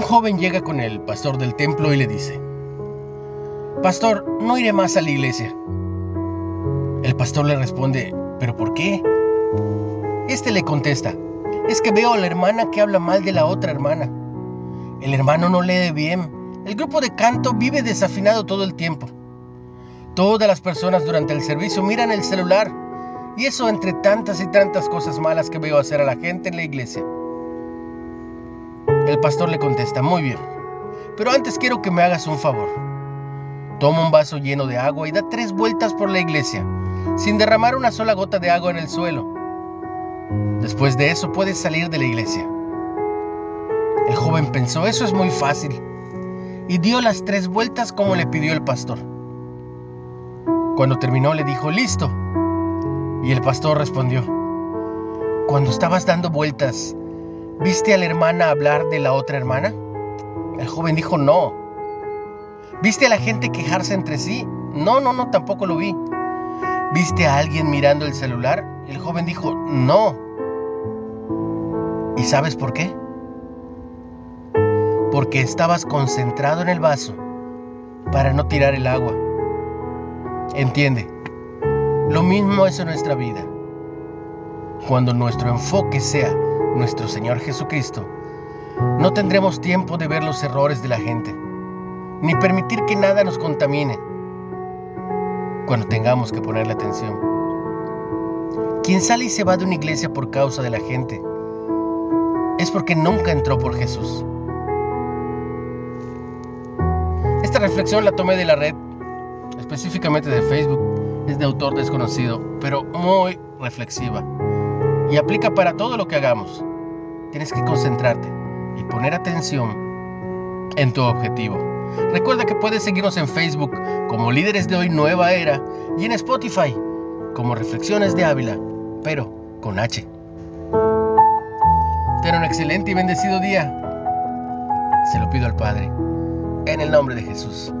joven llega con el pastor del templo y le dice, Pastor, no iré más a la iglesia. El pastor le responde, ¿pero por qué? Este le contesta, es que veo a la hermana que habla mal de la otra hermana. El hermano no lee bien. El grupo de canto vive desafinado todo el tiempo. Todas las personas durante el servicio miran el celular y eso entre tantas y tantas cosas malas que veo hacer a la gente en la iglesia. El pastor le contesta, muy bien, pero antes quiero que me hagas un favor. Toma un vaso lleno de agua y da tres vueltas por la iglesia, sin derramar una sola gota de agua en el suelo. Después de eso puedes salir de la iglesia. El joven pensó, eso es muy fácil, y dio las tres vueltas como le pidió el pastor. Cuando terminó le dijo, listo. Y el pastor respondió, cuando estabas dando vueltas, ¿viste a la hermana hablar de la otra hermana? El joven dijo, no. ¿Viste a la gente quejarse entre sí? No, no, no, tampoco lo vi. ¿Viste a alguien mirando el celular? El joven dijo, no. ¿Y sabes por qué? Porque estabas concentrado en el vaso para no tirar el agua. Entiende, lo mismo es en nuestra vida. Cuando nuestro enfoque sea nuestro Señor Jesucristo, no tendremos tiempo de ver los errores de la gente, ni permitir que nada nos contamine cuando tengamos que ponerle atención. Quien sale y se va de una iglesia por causa de la gente es porque nunca entró por Jesús. Esta reflexión la tomé de la red específicamente de Facebook, es de autor desconocido, pero muy reflexiva. Y aplica para todo lo que hagamos. Tienes que concentrarte y poner atención en tu objetivo. Recuerda que puedes seguirnos en Facebook como Líderes de Hoy Nueva Era y en Spotify como Reflexiones de Ávila, pero con H. Ten un excelente y bendecido día. Se lo pido al Padre, en el nombre de Jesús.